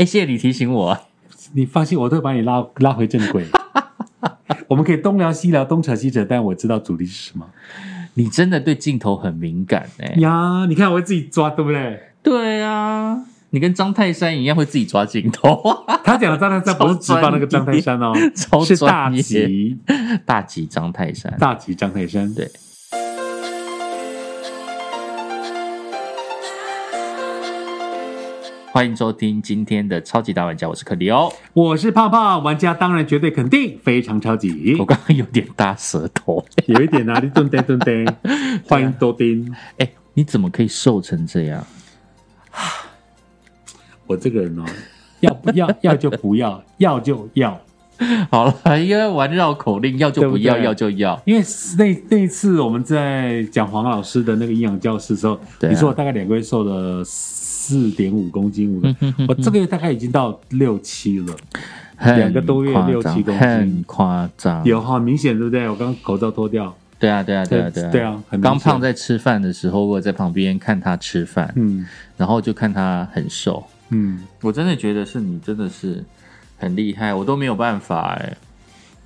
哎，谢谢你提醒我。你放心，我都会把你拉拉回正轨。我们可以东聊西聊，东扯西扯，但我知道主题是什么。你真的对镜头很敏感哎。呀，你看我会自己抓，对不对？对啊，你跟张泰山一样会自己抓镜头。他讲的张泰山不是直放那个张泰山哦，是大吉大吉张泰山，大吉张泰山。对。欢迎收听今天的超级大玩家，我是克里欧，我是胖胖玩家，当然绝对肯定非常超级。我刚刚有点大舌头，有一点啊，你蹲呆蹲呆。欢迎多丁，哎，你怎么可以瘦成这样？我这个人哦，要不要要就不要，要就要。好了，因为玩绕口令，要就不要，要就要。因为那那次我们在讲黄老师的那个营养教室的时候，你说我大概两个月瘦了。四点五公斤，我这个月大概已经到六七了，两个多月六七公斤，很夸张，有很明显对不对？我刚口罩脱掉，对啊，对啊，对啊，对啊，对啊，刚胖在吃饭的时候，我在旁边看他吃饭，嗯，然后就看他很瘦，嗯，我真的觉得是你真的是很厉害，我都没有办法哎，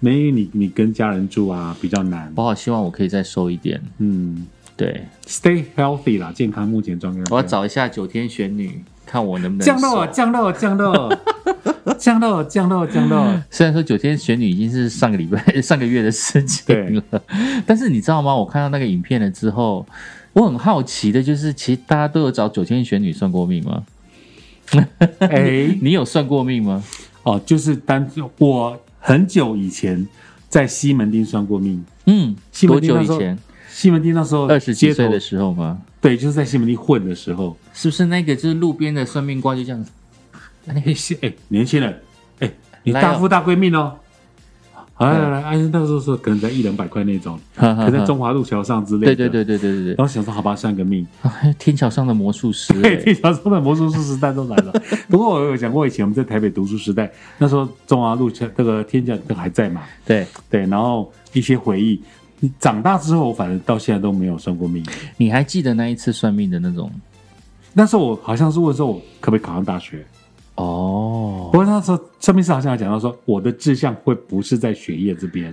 没你你跟家人住啊，比较难，我好希望我可以再瘦一点，嗯。对，Stay healthy 啦，健康目前状态。我要找一下九天玄女，看我能不能降肉，降落，降落，降落，降落，降落。虽然说九天玄女已经是上个礼拜、上个月的事情了，但是你知道吗？我看到那个影片了之后，我很好奇的就是，其实大家都有找九天玄女算过命吗？哎，你有算过命吗？哦，就是单我很久以前在西门町算过命。嗯，多久以前？西门町那时候二十几岁的时候吗？对，就是在西门町混的时候，是不是那个就是路边的算命官就这样子？哎，哎，年轻人，哎，你大富大贵命哦！来来来，哎，那时候说可能在一两百块那种，可能在中华路桥上之类的。对对对对对对对。然后想说，好吧，算个命。天桥上的魔术师，对，天桥上的魔术师时代都来了。不过我有讲过，以前我们在台北读书时代，那时候中华路桥这个天桥都还在嘛？对对，然后一些回忆。长大之后，我反正到现在都没有算过命。你还记得那一次算命的那种？那时候我好像是问说，我可不可以考上大学？哦，不过那时候算命师好像讲到说，我的志向会不是在学业这边。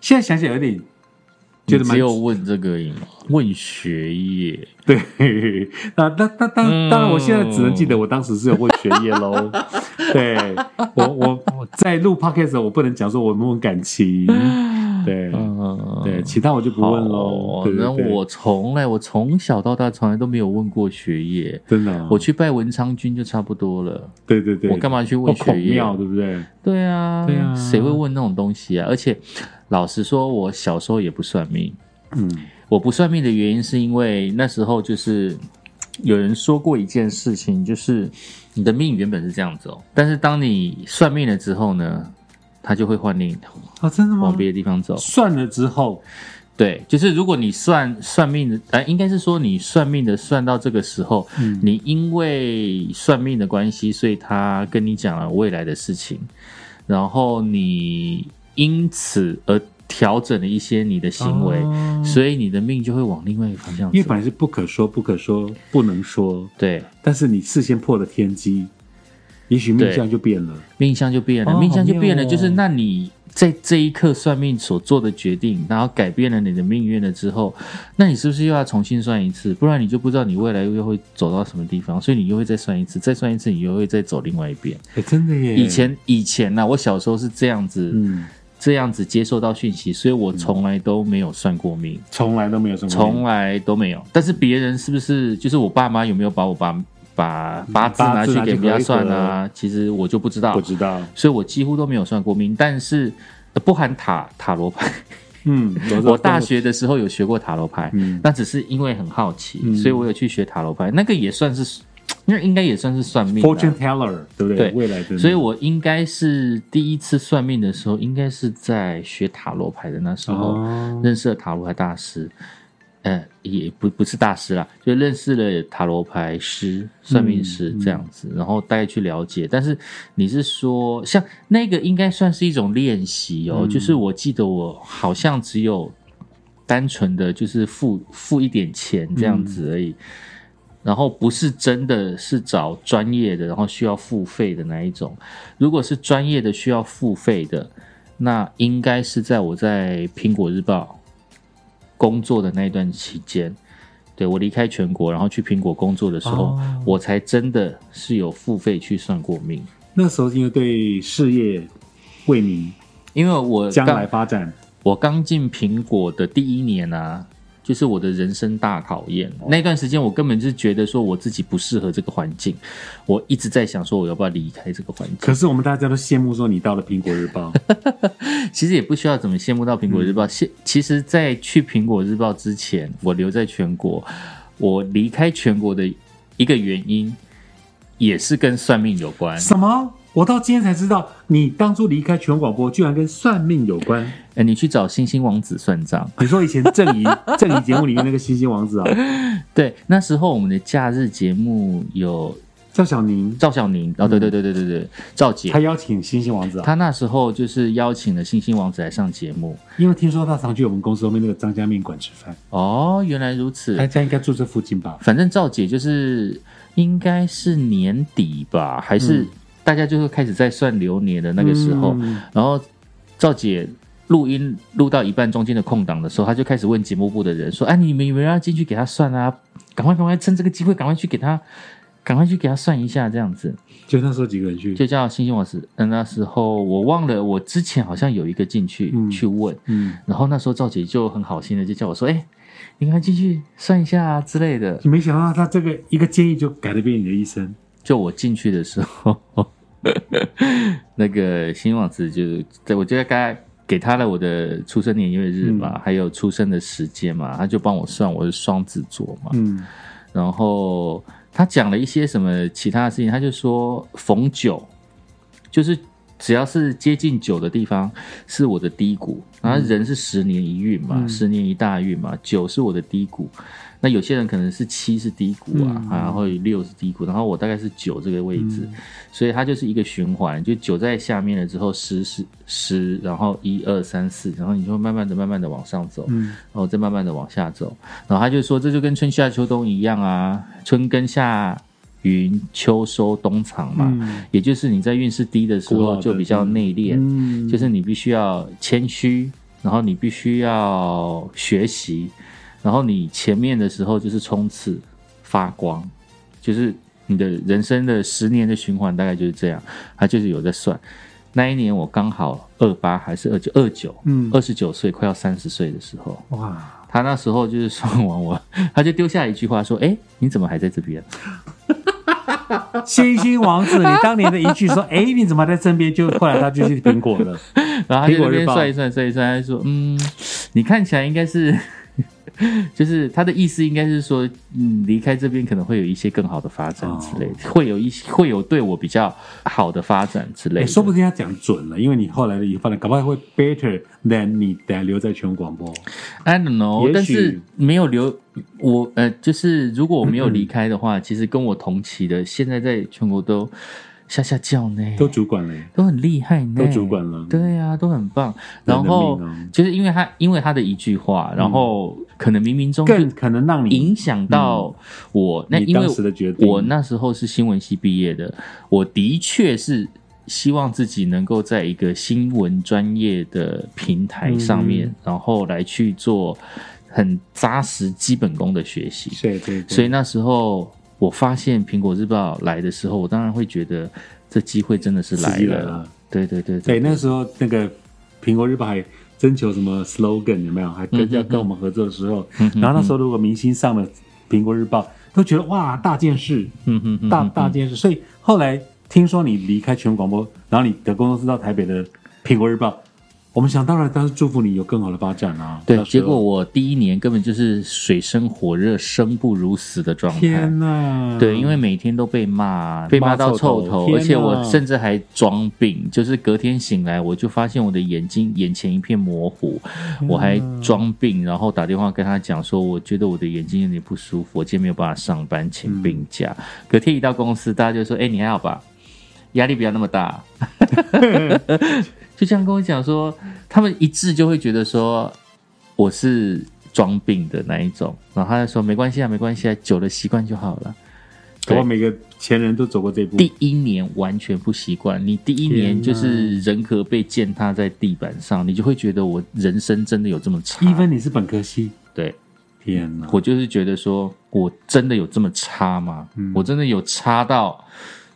现在想想有点觉得只有问这个吗？问学业？对，那那那当当然，我现在只能记得我当时是有问学业喽。对我我我在录 podcast，我不能讲说我们问感情。对，嗯，对，其他我就不问喽。那我从来，我从小到大从来都没有问过学业，真的。我去拜文昌君就差不多了。对对对，我干嘛去问学业？对不对？对啊，对啊，谁会问那种东西啊？而且，老实说，我小时候也不算命。嗯，我不算命的原因是因为那时候就是有人说过一件事情，就是你的命原本是这样子哦，但是当你算命了之后呢？他就会换另一条啊，真的吗？往别的地方走。算了之后，对，就是如果你算算命的，呃，应该是说你算命的算到这个时候，嗯，你因为算命的关系，所以他跟你讲了未来的事情，然后你因此而调整了一些你的行为，所以你的命就会往另外一个方向。因为本来是不可说、不可说、不能说，对，但是你事先破了天机。也许命相就变了，命相就变了，命相就变了。就是那你在这一刻算命所做的决定，然后改变了你的命运了之后，那你是不是又要重新算一次？不然你就不知道你未来又会走到什么地方，所以你又会再算一次，再算一次，你又会再走另外一边。哎，真的耶！以前以前呢，我小时候是这样子，嗯，这样子接受到讯息，所以我从来都没有算过命，从来都没有算，从来都没有。但是别人是不是就是我爸妈有没有把我把？把八字拿去给人家算啊，其实我就不知道，不知道，所以我几乎都没有算过命。但是不含塔塔罗牌，嗯，我大学的时候有学过塔罗牌，嗯，那只是因为很好奇，所以我有去学塔罗牌，那个也算是，那应该也算是算命，fortune teller，对不对？对，未来的。所以我应该是第一次算命的时候，应该是在学塔罗牌的那时候认识了塔罗牌大师。呃，也不不是大师啦，就认识了塔罗牌师、算命师这样子，然后大概去了解。但是你是说，像那个应该算是一种练习哦，就是我记得我好像只有单纯的就是付付一点钱这样子而已。然后不是真的是找专业的，然后需要付费的那一种。如果是专业的需要付费的，那应该是在我在苹果日报工作的那一段期间，对我离开全国，然后去苹果工作的时候，我才真的是有付费去算过命。那时候因为对事业为民，因为我将来发展，我刚进苹果的第一年啊。就是我的人生大考验。那段时间，我根本就是觉得说我自己不适合这个环境，我一直在想说我要不要离开这个环境。可是我们大家都羡慕说你到了苹果日报，其实也不需要怎么羡慕到苹果日报。现其实，在去苹果日报之前，我留在全国，我离开全国的一个原因，也是跟算命有关。什么？我到今天才知道，你当初离开全广播，居然跟算命有关。哎，你去找星星王子算账。你说以前正怡正怡节目里面那个星星王子啊？对，那时候我们的假日节目有赵小宁，赵小宁哦，对对对对对对，赵姐，他邀请星星王子啊。他那时候就是邀请了星星王子来上节目，因为听说他常去我们公司后面那个张家面馆吃饭。哦，原来如此。他家应该住这附近吧？反正赵姐就是应该是年底吧，还是？大家就是开始在算流年的那个时候，然后赵姐录音录到一半中间的空档的时候，她就开始问节目部的人说：“哎，你们有没有要进去给他算啊？赶快赶快趁这个机会赶快去给他，赶快去给他算一下这样子。”就那时候几个人去，就叫星星老师。嗯，那时候我忘了，我之前好像有一个进去去问，嗯，然后那时候赵姐就很好心的就叫我说：“哎，你赶快进去算一下啊之类的。”没想到他这个一个建议就改了变你的一生。就我进去的时候。那个新王子就在我觉得该给他了我的出生年月日嘛，还有出生的时间嘛，他就帮我算我是双子座嘛，嗯，然后他讲了一些什么其他的事情，他就说逢九就是只要是接近九的地方是我的低谷，然后人是十年一运嘛，十年一大运嘛，九是我的低谷。那有些人可能是七是低谷啊，然后六是低谷，然后我大概是九这个位置，所以它就是一个循环，就九在下面了之后，十是十，然后一二三四，然后你就慢慢的、慢慢的往上走，然后再慢慢的往下走，然后他就说这就跟春夏秋冬一样啊，春耕夏耘，秋收冬藏嘛，也就是你在运势低的时候就比较内敛，就是你必须要谦虚，然后你必须要学习。然后你前面的时候就是冲刺发光，就是你的人生的十年的循环大概就是这样。他就是有在算，那一年我刚好二八还是二九二九，嗯，二十九岁快要三十岁的时候，哇，他那时候就是算完我，他就丢下一句话说：“哎，你怎么还在这边？” 星星王子，你当年的一句说：“哎，你怎么在身边？”就后来他就去苹果了，然后他就那边算一算算一算，他说：“嗯，你看起来应该是。” 就是他的意思，应该是说，嗯，离开这边可能会有一些更好的发展之类，会有一些会有对我比较好的发展之类。说不定他讲准了，因为你后来的发展，搞不好会 better than 你等留在全广播。I don't know，但是没有留我，呃，就是如果我没有 离开的话，其实跟我同期的现在在全国都。下下叫呢，都主管了，都很厉害呢，都主管了，对呀，都很棒。然后就是因为他，因为他的一句话，然后可能冥冥中更可能让你影响到我。那因为我那时候是新闻系毕业的，我的确是希望自己能够在一个新闻专业的平台上面，然后来去做很扎实基本功的学习。对对，所以那时候。我发现苹果日报来的时候，我当然会觉得这机会真的是来了。对对对对，那时候那个苹果日报还征求什么 slogan 有没有？还跟要跟我们合作的时候，然后那时候如果明星上了苹果日报，都觉得哇大件事，嗯嗯大大件事。所以后来听说你离开全广播，然后你的工作室到台北的苹果日报。我们想当然，当然祝福你有更好的发展啊！对，结果我第一年根本就是水深火热、生不如死的状态。天哪！对，因为每天都被骂，被骂到臭头，而且我甚至还装病，就是隔天醒来，我就发现我的眼睛眼前一片模糊，我还装病，然后打电话跟他讲说，我觉得我的眼睛有点不舒服，我今天没有办法上班，请病假。隔天一到公司，大家就说：“哎，你还好吧？压力不要那么大。”就这样跟我讲说，他们一致就会觉得说我是装病的那一种。然后他就说没关系啊，没关系啊，久了习惯就好了。我每个前人都走过这步。第一年完全不习惯，你第一年就是人格被践踏在地板上，你就会觉得我人生真的有这么差。一分你是本科系，对，天哪！我就是觉得说我真的有这么差吗？我真的有差到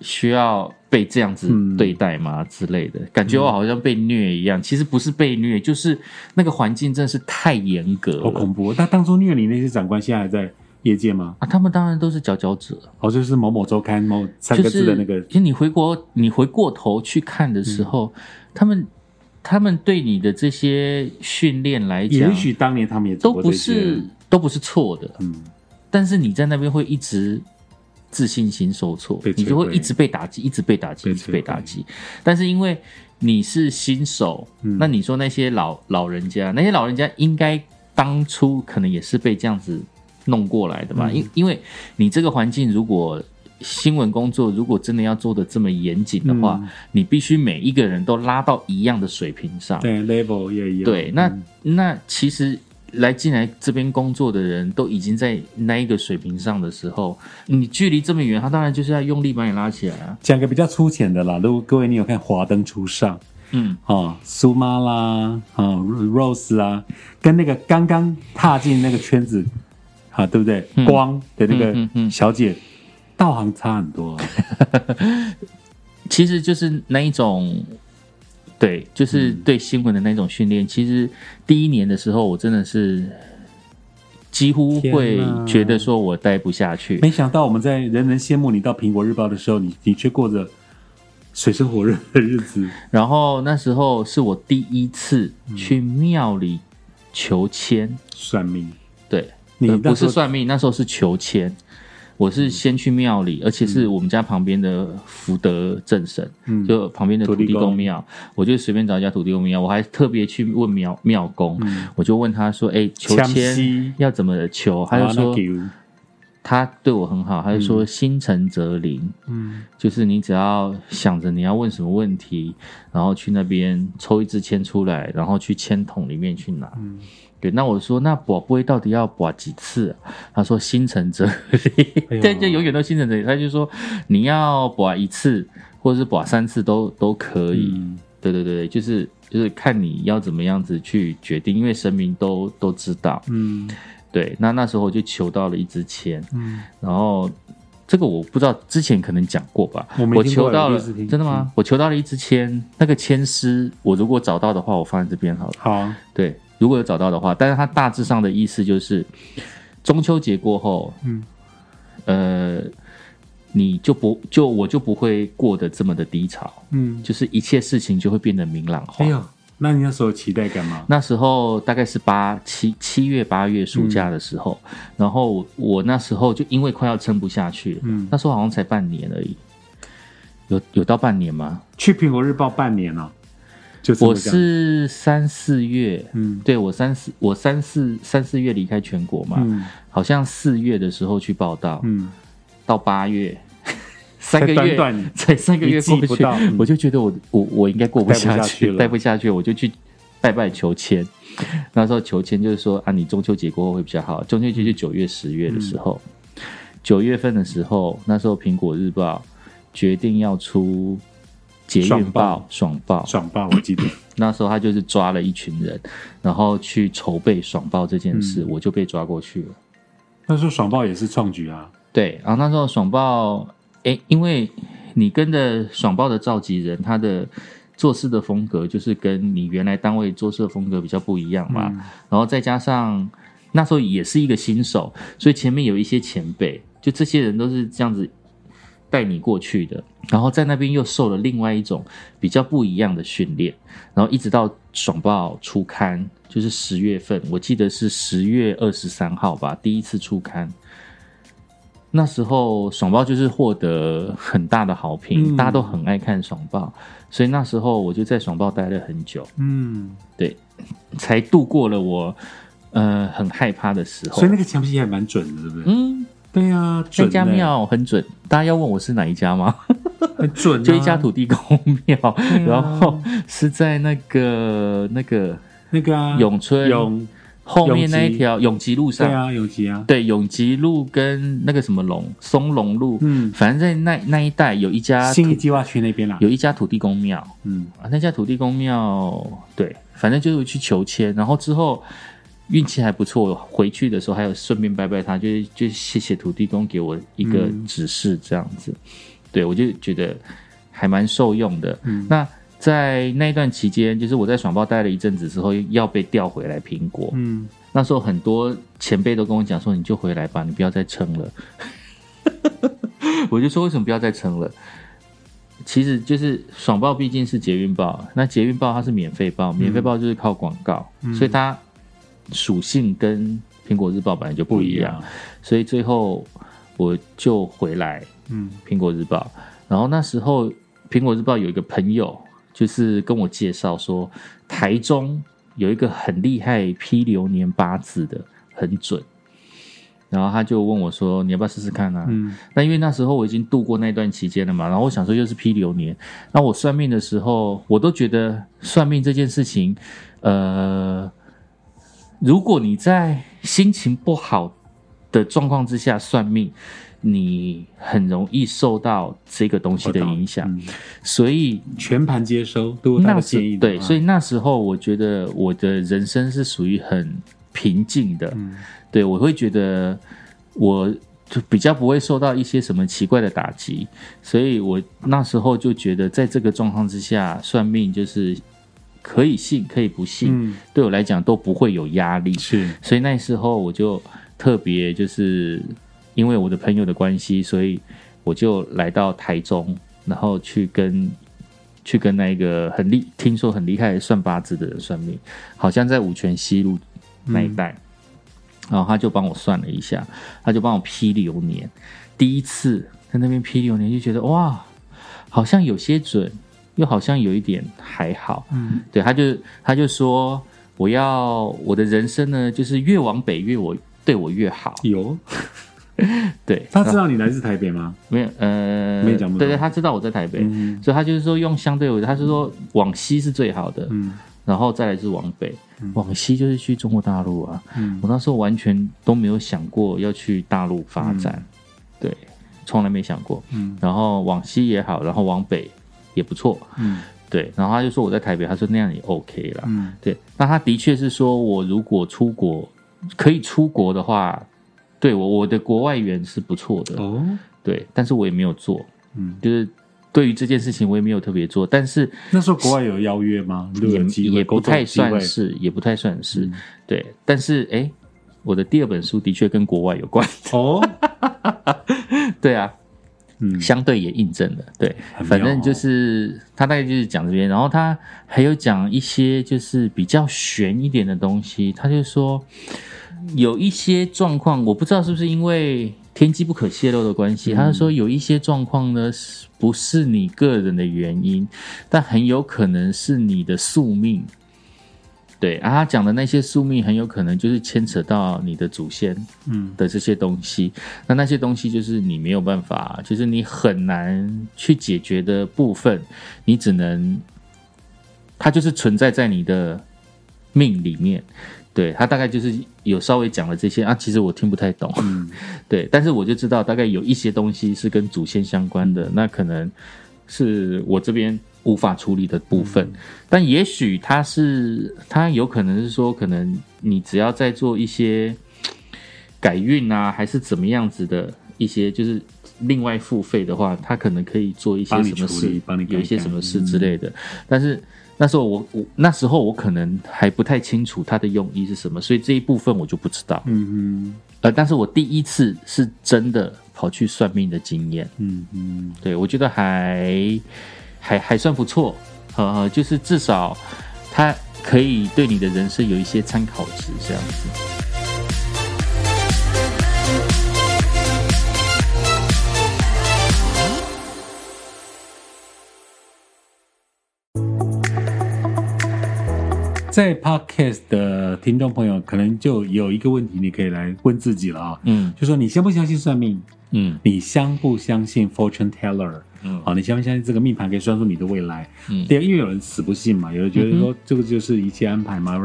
需要被这样子对待吗？之类的感觉我好像被虐一样。其实不是被虐，就是那个环境真的是太严格，好恐怖。那当初虐你那些长官现在还在？业界吗？啊，他们当然都是佼佼者。哦，就是某某周刊某三个字的那个。其实你回国，你回过头去看的时候，他们他们对你的这些训练来讲，也许当年他们也都不是都不是错的。嗯，但是你在那边会一直自信心受挫，你就会一直被打击，一直被打击，一直被打击。但是因为你是新手，那你说那些老老人家，那些老人家应该当初可能也是被这样子。弄过来的吧，因因为你这个环境，如果新闻工作如果真的要做的这么严谨的话，你必须每一个人都拉到一样的水平上，对，level 也一样。对，那那其实来进来这边工作的人都已经在那一个水平上的时候，你距离这么远，他当然就是要用力把你拉起来啊。讲个比较粗浅的啦，如果各位你有看《华灯初上》，嗯，哦，苏妈啦，啊，Rose 啦，跟那个刚刚踏进那个圈子。啊，对不对？光的那个小姐，道行差很多。其实就是那一种，对，就是对新闻的那种训练。其实第一年的时候，我真的是几乎会觉得说我待不下去。没想到我们在人人羡慕你到苹果日报的时候，你你却过着水深火热的日子。然后那时候是我第一次去庙里求签算命，对。你不是算命，那时候是求签。我是先去庙里，而且是我们家旁边的福德正神，就旁边的土地公庙。我就随便找一家土地公庙，我还特别去问庙庙公，我就问他说：“哎，求签要怎么求？”他就说：“他对我很好，他就说心诚则灵。嗯，就是你只要想着你要问什么问题，然后去那边抽一支签出来，然后去签筒里面去拿。”对，那我说那卜龟到底要卜几次？他说心诚则灵，对，就永远都心诚则灵。他就说你要卜一次，或者是卜三次都都可以。对对对就是就是看你要怎么样子去决定，因为神明都都知道。嗯，对，那那时候我就求到了一支签。嗯，然后这个我不知道之前可能讲过吧？我求到了，真的吗？我求到了一支签，那个签师我如果找到的话，我放在这边好了。好，对。如果有找到的话，但是它大致上的意思就是，中秋节过后，嗯，呃，你就不就我就不会过得这么的低潮，嗯，就是一切事情就会变得明朗化。哎呦，那你那时候期待干嘛？那时候大概是八七七月八月暑假的时候，然后我那时候就因为快要撑不下去了，嗯，那时候好像才半年而已，有有到半年吗？去苹果日报半年了。我是三四月，嗯，对我三四我三四三四月离开全国嘛，嗯，好像四月的时候去报道，嗯，到八月 三个月，才三个月过不去，我就觉得我我我应该过不下去了，待不下去，我就去拜拜求签。那时候求签就是说啊，你中秋节过后会比较好。中秋节是九月十月的时候，九月份的时候，那时候苹果日报决定要出。捷运报爽报。爽报，我记得。那时候他就是抓了一群人，然后去筹备爽报这件事，我就被抓过去了。那时候爽报也是创举啊，对，然后那时候爽报，哎，因为你跟着爽报的召集人，他的做事的风格就是跟你原来单位做事的风格比较不一样嘛，然后再加上那时候也是一个新手，所以前面有一些前辈，就这些人都是这样子。带你过去的，然后在那边又受了另外一种比较不一样的训练，然后一直到爽报出刊，就是十月份，我记得是十月二十三号吧，第一次出刊。那时候爽报就是获得很大的好评，大家都很爱看爽报，所以那时候我就在爽报待了很久。嗯，对，才度过了我呃很害怕的时候。所以那个枪皮还蛮准的，对不对？嗯。对呀，那家庙很准。大家要问我是哪一家吗？很准，就一家土地公庙，然后是在那个那个那个永春永后面那一条永吉。路上，对啊，永吉啊，对，永吉路跟那个什么龙松龙路，嗯，反正在那那一带有一家新义计划区那边啦，有一家土地公庙，嗯。啊，那家土地公庙，对，反正就是去求签，然后之后运气还不错，回去的时候还有顺便拜拜他，就是就谢谢土地公给我一个指示这样子，对我就觉得还蛮受用的，嗯那。在那一段期间，就是我在爽报待了一阵子之后，要被调回来苹果。嗯，那时候很多前辈都跟我讲说：“你就回来吧，你不要再撑了。”我就说：“为什么不要再撑了？”其实就是爽报毕竟是捷运报，那捷运报它是免费报，免费报就是靠广告，所以它属性跟苹果日报本来就不一样。所以最后我就回来，嗯，苹果日报。然后那时候苹果日报有一个朋友。就是跟我介绍说，台中有一个很厉害批流年八字的，很准。然后他就问我说：“你要不要试试看呢？”嗯，那因为那时候我已经度过那段期间了嘛，然后我想说又是批流年，那我算命的时候，我都觉得算命这件事情，呃，如果你在心情不好的状况之下算命。你很容易受到这个东西的影响，所以全盘接收都那建议对，所以那时候我觉得我的人生是属于很平静的，对我会觉得我就比较不会受到一些什么奇怪的打击，所以我那时候就觉得在这个状况之下算命就是可以信可以不信，对我来讲都不会有压力，是，所以那时候我就特别就是。因为我的朋友的关系，所以我就来到台中，然后去跟去跟那个很厉听说很厉害算八字的人算命，好像在五泉西路那一带，然后他就帮我算了一下，他就帮我批流年。第一次在那边批流年，就觉得哇，好像有些准，又好像有一点还好。嗯，对，他就他就说我要我的人生呢，就是越往北越我对我越好。有。对，他知道你来自台北吗？没有，呃，没讲。对对，他知道我在台北，所以他就是说用相对为，他是说往西是最好的，嗯，然后再来是往北，往西就是去中国大陆啊。嗯我那时候完全都没有想过要去大陆发展，对，从来没想过。嗯，然后往西也好，然后往北也不错，嗯，对。然后他就说我在台北，他说那样也 OK 了，嗯，对。那他的确是说我如果出国可以出国的话。对我我的国外缘是不错的。哦，对，但是我也没有做，嗯，就是对于这件事情我也没有特别做，但是那时候国外有邀约吗？也也不太算是，也不太算是，对，但是哎，我的第二本书的确跟国外有关。哦，对啊，嗯，相对也印证了，对，反正就是他大概就是讲这边，然后他还有讲一些就是比较悬一点的东西，他就说。有一些状况，我不知道是不是因为天机不可泄露的关系。他说有一些状况呢，不是你个人的原因，但很有可能是你的宿命。对，啊，他讲的那些宿命，很有可能就是牵扯到你的祖先，嗯的这些东西。那那些东西就是你没有办法，就是你很难去解决的部分，你只能，它就是存在在你的命里面。对他大概就是有稍微讲了这些啊，其实我听不太懂，嗯，对，但是我就知道大概有一些东西是跟祖先相关的，那可能是我这边无法处理的部分，但也许他是他有可能是说，可能你只要在做一些改运啊，还是怎么样子的一些，就是另外付费的话，他可能可以做一些什么事，帮你有一些什么事之类的，但是。那时候我我那时候我可能还不太清楚他的用意是什么，所以这一部分我就不知道。嗯嗯。呃，但是我第一次是真的跑去算命的经验。嗯嗯。对，我觉得还还还算不错。呃，就是至少它可以对你的人生有一些参考值，这样子。在 Podcast 的听众朋友，可能就有一个问题，你可以来问自己了啊。嗯，就说你相不相信算命？嗯，你相不相信 Fortune Teller？嗯，好，你相不相信这个命盘可以算出你的未来？嗯，第二，因为有人死不信嘛，有人觉得说这个就是一切安排嘛，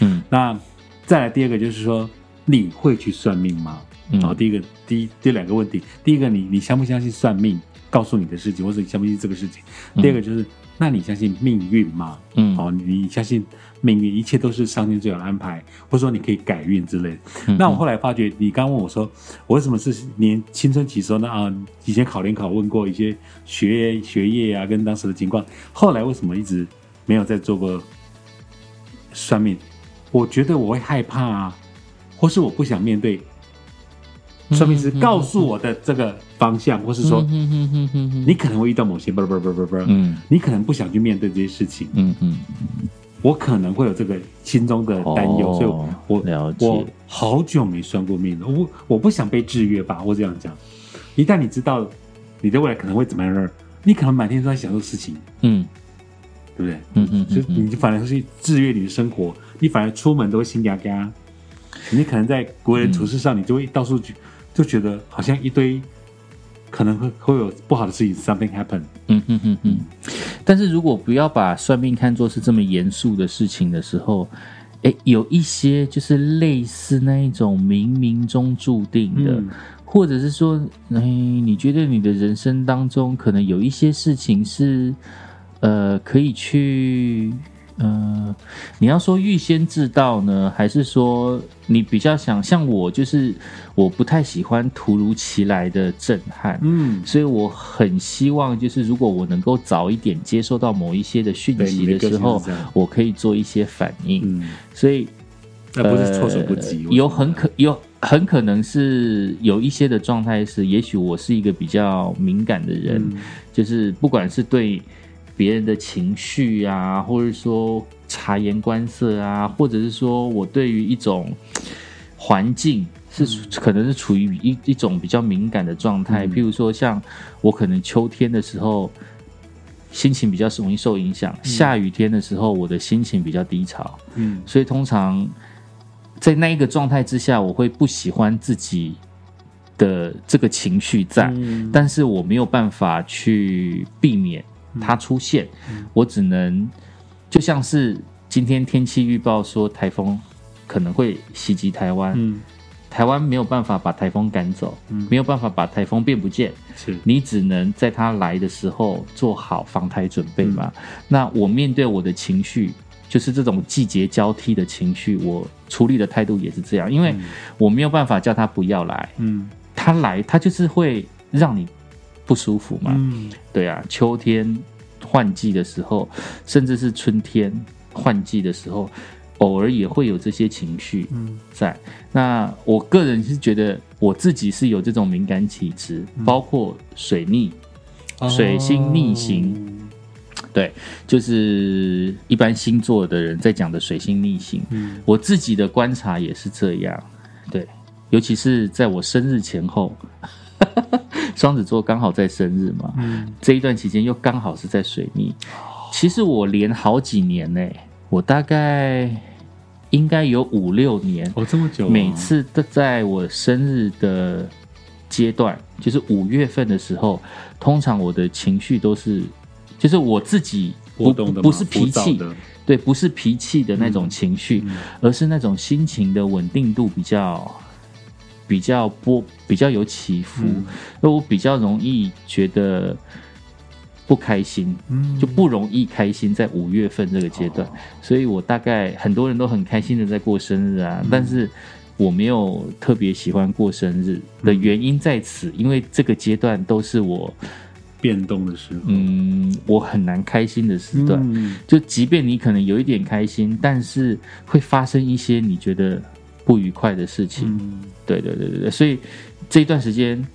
嗯，那再来第二个就是说，你会去算命吗？嗯。好，第一个，第一，这两个问题，第一个，你你相不相信算命告诉你的事情，或者你相不相信这个事情？第二个就是，那你相信命运吗？嗯，好，你相信命运，一切都是上天最好的安排，或者说你可以改运之类。那我后来发觉，你刚问我说，我为什么是年青春期时候呢？啊，以前考联考问过一些学业学业啊，跟当时的情况，后来为什么一直没有再做过算命？我觉得我会害怕啊，或是我不想面对。算命师告诉我的这个方向，或是说，你可能会遇到某些不不不不不，嗯，你可能不想去面对这些事情，嗯嗯，我可能会有这个心中的担忧，所以，我我好久没算过命了，我我不想被制约吧，我这样讲，一旦你知道你的未来可能会怎么样，你可能满天都在想这事情，嗯，对不对？嗯嗯，就你反而是制约你的生活，你反而出门都会心嘎嘎，你可能在国人处事上，你就会到处去。就觉得好像一堆可能会会有不好的事情，something happen。嗯嗯嗯嗯。但是如果不要把算命看作是这么严肃的事情的时候，哎，有一些就是类似那一种冥冥中注定的，或者是说，哎，你觉得你的人生当中可能有一些事情是呃可以去。呃，你要说预先知道呢，还是说你比较想像我，就是我不太喜欢突如其来的震撼，嗯，所以我很希望就是如果我能够早一点接收到某一些的讯息的时候，我可以做一些反应，嗯，所以那不是措手不及，有很可有很可能是有一些的状态是，也许我是一个比较敏感的人，就是不管是对。别人的情绪啊，或者说察言观色啊，或者是说我对于一种环境是可能是处于一一种比较敏感的状态。譬如说，像我可能秋天的时候心情比较容易受影响，下雨天的时候我的心情比较低潮。嗯，所以通常在那一个状态之下，我会不喜欢自己的这个情绪在，但是我没有办法去避免。它出现，我只能就像是今天天气预报说台风可能会袭击台湾，嗯，台湾没有办法把台风赶走，嗯，没有办法把台风变不见，是。你只能在它来的时候做好防台准备嘛。那我面对我的情绪，就是这种季节交替的情绪，我处理的态度也是这样，因为我没有办法叫他不要来，嗯，他来他就是会让你。不舒服嘛？嗯，对啊，秋天换季的时候，甚至是春天换季的时候，偶尔也会有这些情绪在。那我个人是觉得我自己是有这种敏感体质，包括水逆、水星逆行，对，就是一般星座的人在讲的水星逆行。嗯，我自己的观察也是这样，对，尤其是在我生日前后。双子座刚好在生日嘛，这一段期间又刚好是在水逆。其实我连好几年呢，我大概应该有五六年哦，这么久。每次都在我生日的阶段，就是五月份的时候，通常我的情绪都是，就是我自己波动的，不是脾气，对，不是脾气的那种情绪，而是那种心情的稳定度比较。比较波比较有起伏，那我比较容易觉得不开心，就不容易开心在五月份这个阶段，所以我大概很多人都很开心的在过生日啊，但是我没有特别喜欢过生日的原因在此，因为这个阶段都是我变动的时候，嗯，我很难开心的时段，就即便你可能有一点开心，但是会发生一些你觉得。不愉快的事情，对对对对对，所以这一段时间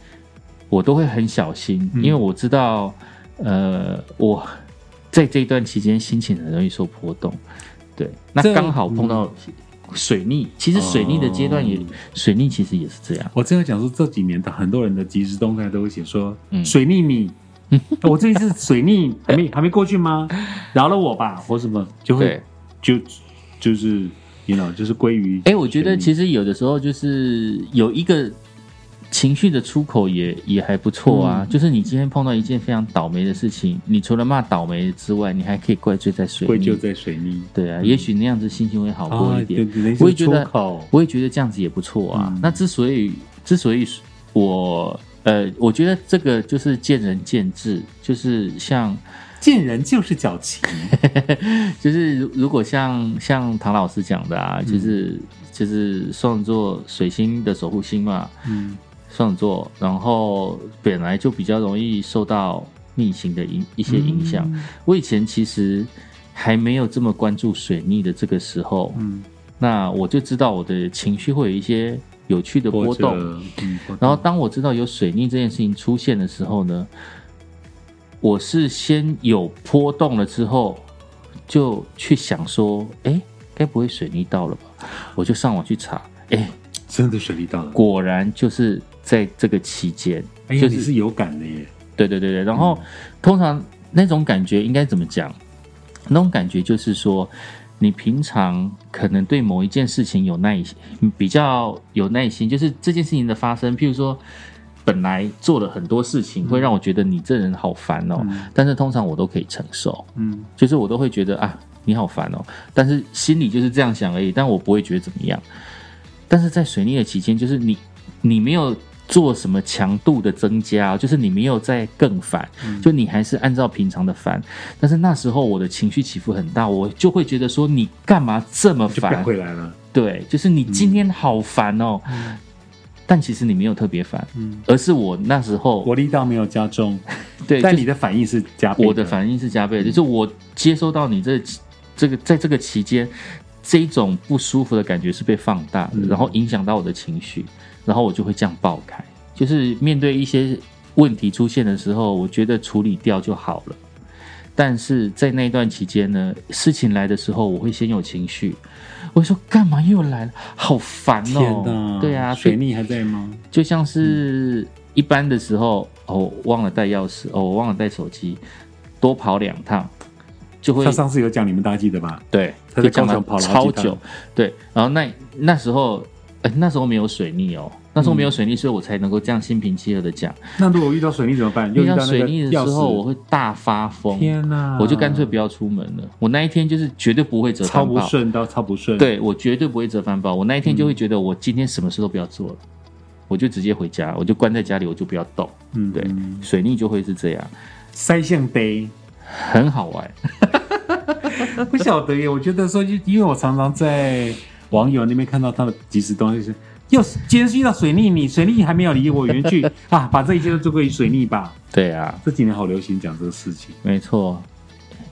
我都会很小心，因为我知道，呃，我在这一段期间心情很容易受波动。对，那刚好碰到水逆，其实水逆的阶段也，水逆其实也是这样。我正在讲说，这几年的很多人的即时动态都会写说，水逆你，我这一次水逆还没还没过去吗？饶了我吧，或什么就会就就是。You know，就是归于哎，我觉得其实有的时候就是有一个情绪的出口也也还不错啊。就是你今天碰到一件非常倒霉的事情，你除了骂倒霉之外，你还可以怪罪在水归咎在水泥。对啊，也许那样子心情会好过一点。对我也觉得，口我也觉得这样子也不错啊。那之所以，之所以我呃，我觉得这个就是见仁见智，就是像见人就是矫情，就是如如果像像唐老师讲的啊，就是就是双子座水星的守护星嘛，嗯，双子座，然后本来就比较容易受到逆行的影一些影响。我以前其实还没有这么关注水逆的这个时候，嗯，那我就知道我的情绪会有一些有趣的波动。嗯，然后当我知道有水逆这件事情出现的时候呢，我是先有波动了之后，就去想说，哎，该不会水逆到了吧？我就上网去查，哎，真的水逆到了，果然就是在这个期间，哎呀，你是有感的耶。对对对对，然后通常那种感觉应该怎么讲？那种感觉就是说，你平常可能对某一件事情有耐心，比较有耐心，就是这件事情的发生，譬如说。本来做了很多事情，会让我觉得你这人好烦哦。但是通常我都可以承受，嗯，就是我都会觉得啊，你好烦哦。但是心里就是这样想而已，但我不会觉得怎么样。但是在水逆的期间，就是你你没有做什么强度的增加，就是你没有在更烦，就你还是按照平常的烦。但是那时候我的情绪起伏很大，我就会觉得说你干嘛这么烦？回来了，对，就是你今天好烦哦。但其实你没有特别烦，嗯，而是我那时候我力道没有加重，对，但你的反应是加倍，我的反应是加倍，就是我接收到你这这个在这个期间这种不舒服的感觉是被放大的，然后影响到我的情绪，然后我就会这样爆开，就是面对一些问题出现的时候，我觉得处理掉就好了。但是在那段期间呢，事情来的时候，我会先有情绪。我说干嘛又来了？好烦哦！对啊，水逆还在吗？就像是一般的时候，哦，忘了带钥匙，哦，我忘了带手机，多跑两趟就会。他上次有讲，你们大家记得吧？对，他在高雄跑了超久。对，然后那那时候，哎，那时候没有水逆哦。那时候没有水逆，所以我才能够这样心平气和的讲。那如果遇到水逆怎么办？遇到水逆的时候，我会大发疯。天哪！我就干脆不要出门了。我那一天就是绝对不会折翻包，超不顺到超不顺。对我绝对不会折翻包。我那一天就会觉得，我今天什么事都不要做了，我就直接回家，我就关在家里，我就不要动。嗯，对，水逆就会是这样。塞象杯很好玩，不晓得耶。我觉得说，就因为我常常在网友那边看到他的即时东西是。又今天遇到水逆，你水逆还没有离我远去 啊！把这一切都做归于水逆吧。对啊，这几年好流行讲这个事情。没错，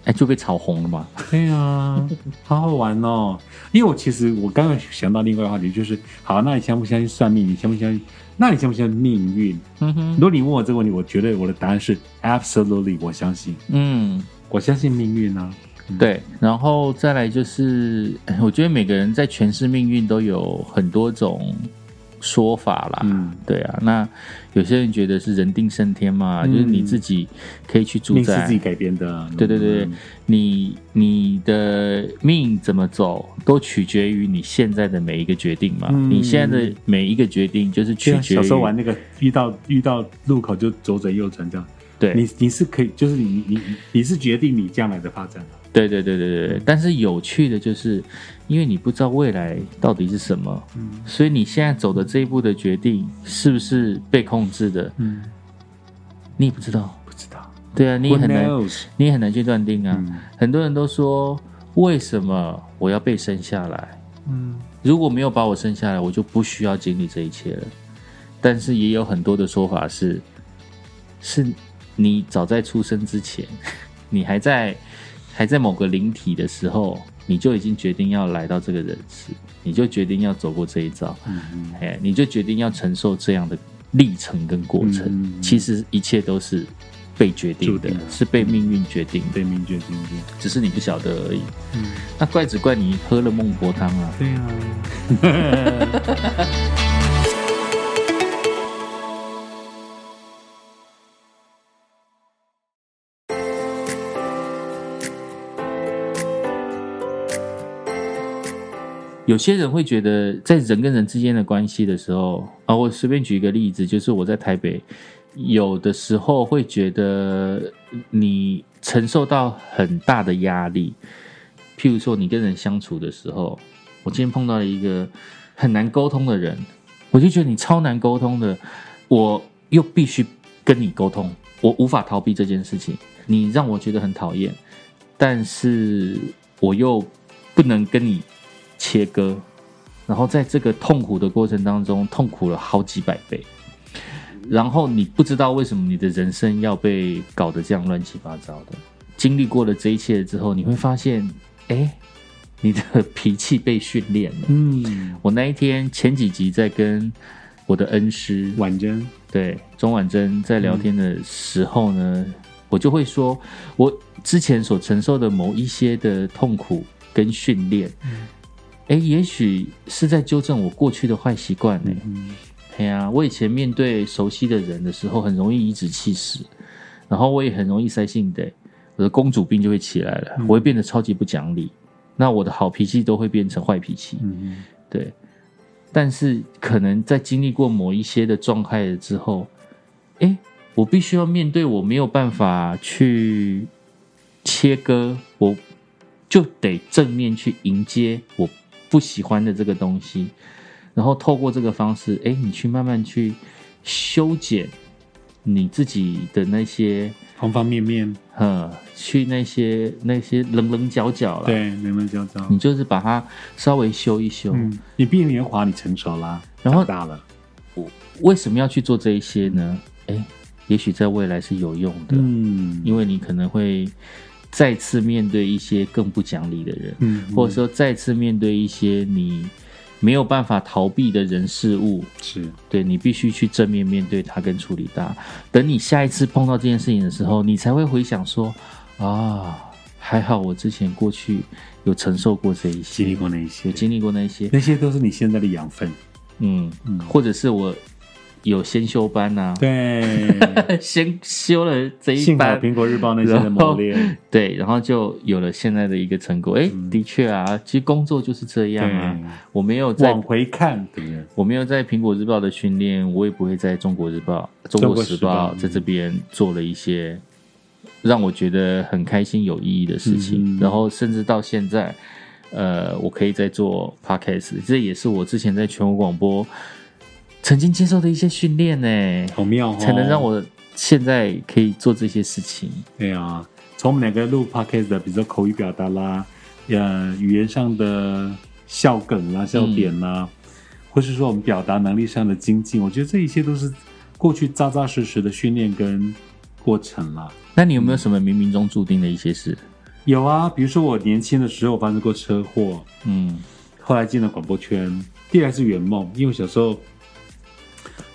哎，就被炒红了嘛。对啊，好好玩哦。因为我其实我刚刚想到另外一个话题，就是好，那你相不相信算命？你相不相信？那你相不相信命运？嗯哼。如果你问我这个问题，我觉得我的答案是 absolutely，我相信。嗯，我相信命运啊。对，然后再来就是，我觉得每个人在诠释命运都有很多种说法啦。嗯，对啊，那有些人觉得是人定胜天嘛，就是你自己可以去主宰，是自己改编的。对对对，你你的命怎么走，都取决于你现在的每一个决定嘛。你现在的每一个决定，就是取决于小时候玩那个遇到遇到路口就左转右转这样。对，你你是可以，就是你你你是决定你将来的发展的。对对对对对，但是有趣的就是，因为你不知道未来到底是什么，嗯，所以你现在走的这一步的决定是不是被控制的，嗯，你也不知道，不知道，对啊，你也很难，你也很难去断定啊。很多人都说，为什么我要被生下来？嗯，如果没有把我生下来，我就不需要经历这一切了。但是也有很多的说法是，是你早在出生之前，你还在。还在某个灵体的时候，你就已经决定要来到这个人世，你就决定要走过这一遭，哎，你就决定要承受这样的历程跟过程。其实一切都是被决定的，是被命运决定，被命运决定的，只是你不晓得而已。嗯，那怪只怪你喝了孟婆汤啊！对啊。有些人会觉得，在人跟人之间的关系的时候啊，我随便举一个例子，就是我在台北，有的时候会觉得你承受到很大的压力，譬如说你跟人相处的时候，我今天碰到了一个很难沟通的人，我就觉得你超难沟通的，我又必须跟你沟通，我无法逃避这件事情，你让我觉得很讨厌，但是我又不能跟你。切割，然后在这个痛苦的过程当中，痛苦了好几百倍。然后你不知道为什么你的人生要被搞得这样乱七八糟的。经历过了这一切之后，你会发现，哎，你的脾气被训练了。嗯，我那一天前几集在跟我的恩师婉珍，对钟婉珍在聊天的时候呢，我就会说，我之前所承受的某一些的痛苦跟训练。哎，也许是在纠正我过去的坏习惯呢。哎呀，我以前面对熟悉的人的时候，很容易颐指气使，然后我也很容易塞性的，我的公主病就会起来了，我会变得超级不讲理。那我的好脾气都会变成坏脾气。对，但是可能在经历过某一些的状态了之后，哎，我必须要面对我没有办法去切割，我就得正面去迎接我。不喜欢的这个东西，然后透过这个方式，哎，你去慢慢去修剪你自己的那些方方面面，呵，去那些那些棱棱角角了，对，棱棱角角，你就是把它稍微修一修。你毕年华，你成熟啦，然后大了，我为什么要去做这一些呢？哎，也许在未来是有用的，嗯，因为你可能会。再次面对一些更不讲理的人，嗯，或者说再次面对一些你没有办法逃避的人事物，是对你必须去正面面对它跟处理它。等你下一次碰到这件事情的时候，你才会回想说：啊，还好我之前过去有承受过这一些，经历过那一些，经历过那些，那些都是你现在的养分。嗯，或者是我。有先修班呐，对，先修了这一班，苹果日报那些的磨练，对，然后就有了现在的一个成果。哎，的确啊，其实工作就是这样啊。我没有往回看，我没有在苹果日报的训练，我也不会在中国日报、中国时报在这边做了一些让我觉得很开心、有意义的事情。然后甚至到现在，呃，我可以在做 podcast，这也是我之前在全国广播。曾经接受的一些训练呢，好妙，才能让我现在可以做这些事情。对啊，从我们两个录 podcast 的，比如说口语表达啦，呃，语言上的笑梗啦、笑点啦，或是说我们表达能力上的精进，我觉得这一切都是过去扎扎实实的训练跟过程啦。那你有没有什么冥冥中注定的一些事？有啊，比如说我年轻的时候发生过车祸，嗯，后来进了广播圈，第二是圆梦，因为小时候。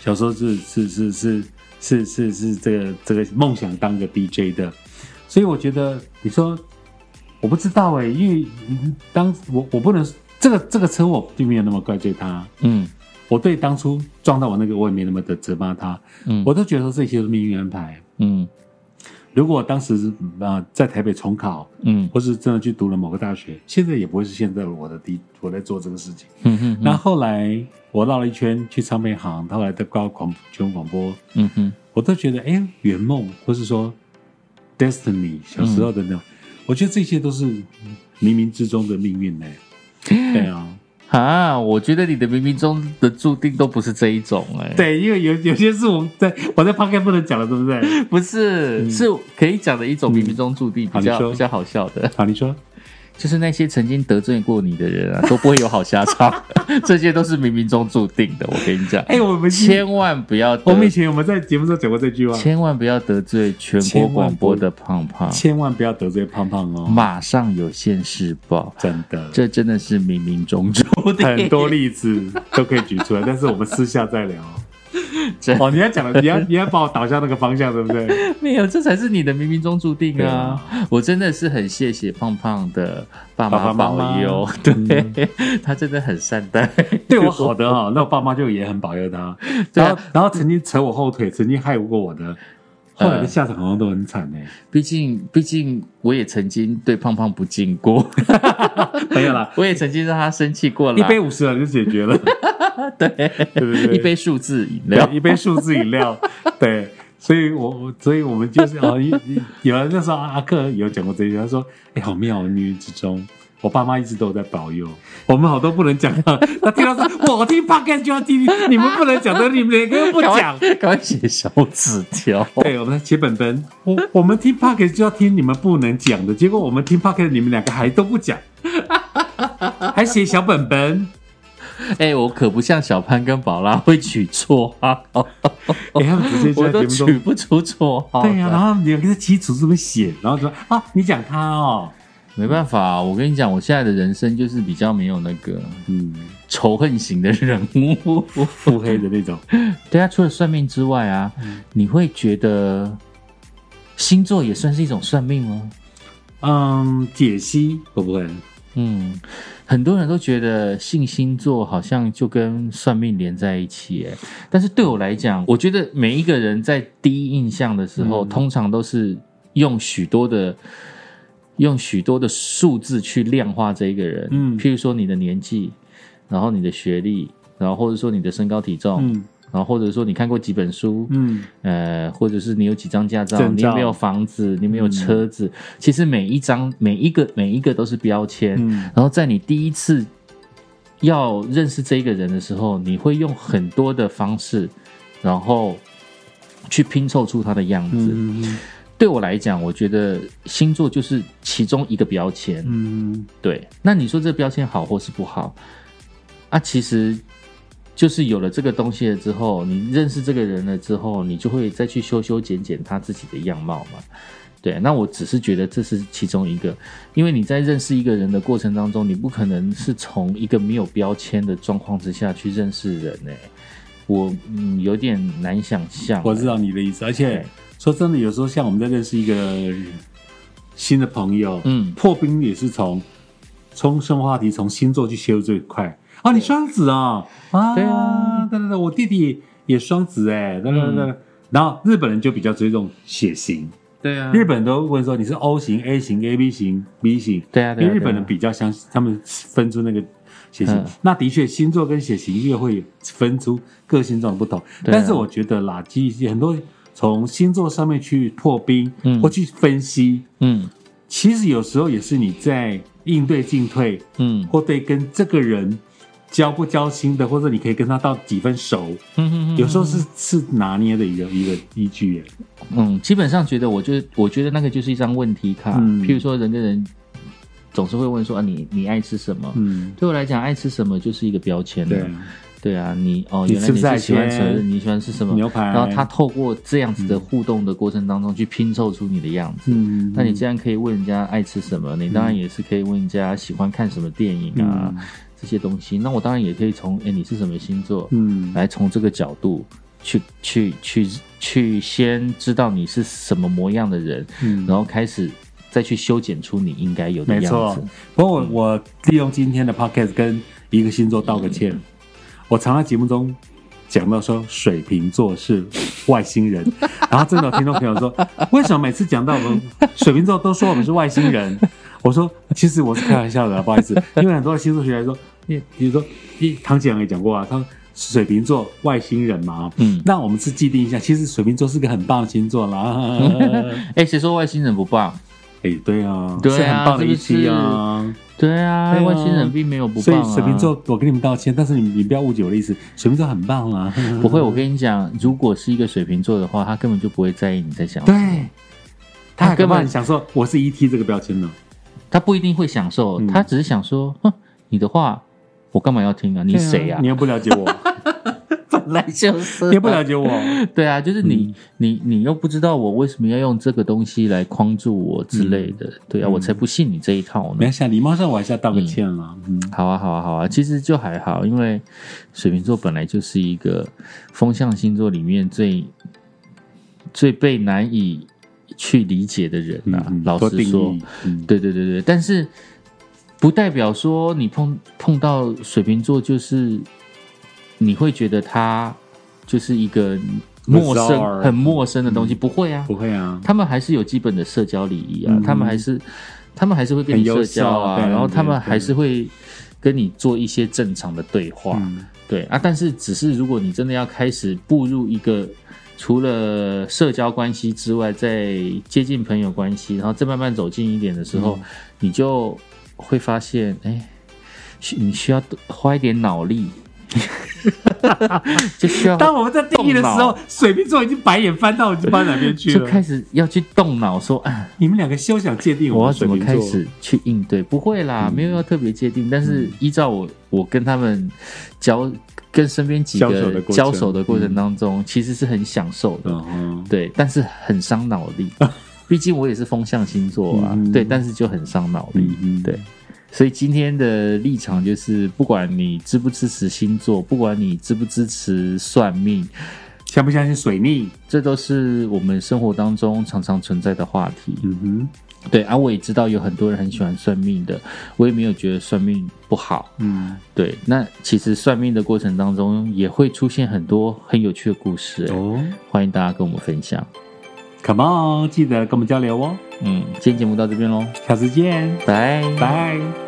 小时候是是是是是是是这个这个梦想当个 DJ 的，所以我觉得你说我不知道哎，因为当我我不能这个这个车我并没有那么怪罪他，嗯，我对当初撞到我那个我也没那么的责骂他，嗯，我都觉得这些都是命运安排，嗯。如果当时啊在台北重考，嗯，或是真的去读了某个大学，现在也不会是现在我的第我在做这个事情。嗯哼。那后来我绕了一圈去唱片行，后来在高广全广播，嗯哼，我都觉得哎圆梦，或是说 destiny 小时候的那种，我觉得这些都是冥冥之中的命运呢。对啊。啊，我觉得你的冥冥中的注定都不是这一种哎。对，因为有有些是我在我在 p o 不能讲的，对不对？不是，是可以讲的一种冥冥中注定，比较比较好笑的。好，你说。就是那些曾经得罪过你的人啊，都不会有好下场。这些都是冥冥中注定的，我跟你讲。哎，我们千万不要。我们以前我们在节目中讲过这句话，千万不要得罪全国广播的胖胖，千万不要得罪胖胖哦。马上有现世报，真的，这真的是冥冥中注定。很多例子都可以举出来，但是我们私下再聊。哦，你要讲的，你要你要把我导向那个方向，对不对？没有，这才是你的冥冥中注定啊！我真的是很谢谢胖胖的爸妈保佑，对他真的很善待，对我好的哈。那我爸妈就也很保佑他。然后，然后曾经扯我后腿，曾经害过我的，后来的下场好像都很惨哎。毕竟，毕竟我也曾经对胖胖不敬过，没有啦，我也曾经让他生气过了。一杯五十元就解决了，对对对对，一杯数字饮料，一杯数字饮料，对。所以，我我所以我们就是哦，有人那时候阿克有讲过这句，他说：“哎，好妙，女人之中。”我爸妈一直都有在保佑我们，好多不能讲的。他听到说，我听 podcast 就要听，你们不能讲的，你们连个不讲，赶快写小纸条。对，我们写本本。我我们听 podcast 就要听你们不能讲的，结果我们听 podcast，你们两个还都不讲，还写小本本。哎，我可不像小潘跟宝拉会取错号，哎，他们直接我都取不出错号。对呀，然后你跟他基础这么写，然后说啊，你讲他哦。没办法，我跟你讲，我现在的人生就是比较没有那个，嗯，仇恨型的人物，腹黑的那种。对啊，除了算命之外啊，你会觉得星座也算是一种算命吗？嗯，解析会不会？嗯，很多人都觉得信星座好像就跟算命连在一起，哎，但是对我来讲，我觉得每一个人在第一印象的时候，通常都是用许多的。用许多的数字去量化这一个人，嗯，譬如说你的年纪，然后你的学历，然后或者说你的身高体重，嗯，然后或者说你看过几本书，嗯，呃，或者是你有几张驾照，你有没有房子，你没有车子，其实每一张每一个每一个都是标签，嗯，然后在你第一次要认识这一个人的时候，你会用很多的方式，然后去拼凑出他的样子。对我来讲，我觉得星座就是其中一个标签。嗯，对。那你说这个标签好或是不好？啊，其实就是有了这个东西了之后，你认识这个人了之后，你就会再去修修剪剪他自己的样貌嘛。对。那我只是觉得这是其中一个，因为你在认识一个人的过程当中，你不可能是从一个没有标签的状况之下去认识人呢。我嗯有点难想象。我知道你的意思，而且。说真的，有时候像我们在认识一个新的朋友，嗯，破冰也是从从生活话题、从星座去切入最快。啊，你双子啊？啊，对啊，对对对，我弟弟也双子哎，对对对。然后日本人就比较追重血型，对啊，日本都问说你是 O 型、A 型、AB 型、B 型，对啊，因为日本人比较相信他们分出那个血型。那的确，星座跟血型越会分出个性状不同。但是我觉得啦，其实很多。从星座上面去破冰，嗯，或去分析，嗯，其实有时候也是你在应对进退，嗯，或对跟这个人交不交心的，或者你可以跟他到几分熟，嗯嗯有时候是是拿捏的一个一个依据，嗯，基本上觉得，我就我觉得那个就是一张问题卡，譬如说人跟人总是会问说啊，你你爱吃什么？嗯，对我来讲，爱吃什么就是一个标签对。对啊，你哦，原来你是喜欢吃，你喜欢吃什么牛排？然后他透过这样子的互动的过程当中，去拼凑出你的样子。嗯，那你既然可以问人家爱吃什么，你当然也是可以问人家喜欢看什么电影啊，这些东西。那我当然也可以从哎，你是什么星座？嗯，来从这个角度去去去去先知道你是什么模样的人，嗯，然后开始再去修剪出你应该有的样子。不过我我利用今天的 podcast 跟一个星座道个歉。我常在节目中讲到说水瓶座是外星人，然后真的有听众朋友说，为什么每次讲到我们水瓶座都说我们是外星人？我说其实我是开玩笑的，不好意思，因为很多的星座学来说，你比如说，一唐姐也讲过啊，他水瓶座外星人嘛，嗯，那我们是既定一下，其实水瓶座是个很棒的星座啦。哎，谁说外星人不棒？哎，对啊，对啊，很棒的一期啊。对啊，外星人并没有不棒啊。所以水瓶座，我跟你们道歉，但是你你不要误解我的意思，水瓶座很棒啊。不会，我跟你讲，如果是一个水瓶座的话，他根本就不会在意你在想。对，他根本享受我是 ET 这个标签呢。他不一定会享受，他只是想说，哼，你的话我干嘛要听啊？你谁呀？你又不了解我。来就是，也不了解我。对啊，就是你，你，你又不知道我为什么要用这个东西来框住我之类的。对啊，我才不信你这一套呢。没事，礼貌上我还是要道个歉了。嗯，好啊，好啊，好啊。其实就还好，因为水瓶座本来就是一个风象星座里面最最被难以去理解的人呐。老实说，对对对对，但是不代表说你碰碰到水瓶座就是。你会觉得他就是一个陌生、很陌生的东西，不会啊，不会啊，他们还是有基本的社交礼仪啊，他们还是他们还是会跟你社交啊，然后他们还是会跟你做一些正常的对话，对啊，但是只是如果你真的要开始步入一个除了社交关系之外，在接近朋友关系，然后再慢慢走近一点的时候，你就会发现，哎。你需要花一点脑力，就需要。当我们在定义的时候，水瓶座已经白眼翻到，已经翻哪边去了？就开始要去动脑，说啊，你们两个休想界定我要怎么开始去应对？不会啦，没有要特别界定，但是依照我我跟他们交跟身边几个交手的过程。当中，其实是很享受的，对，但是很伤脑力。毕竟我也是风象星座啊，对，但是就很伤脑力，对。所以今天的立场就是，不管你支不支持星座，不管你支不支持算命，相不相信水逆，这都是我们生活当中常常存在的话题。嗯哼，对啊，我也知道有很多人很喜欢算命的，我也没有觉得算命不好。嗯，对，那其实算命的过程当中也会出现很多很有趣的故事哦，欢迎大家跟我们分享。Come on，记得跟我们交流哦。嗯，今天节目到这边喽，下次见，拜拜。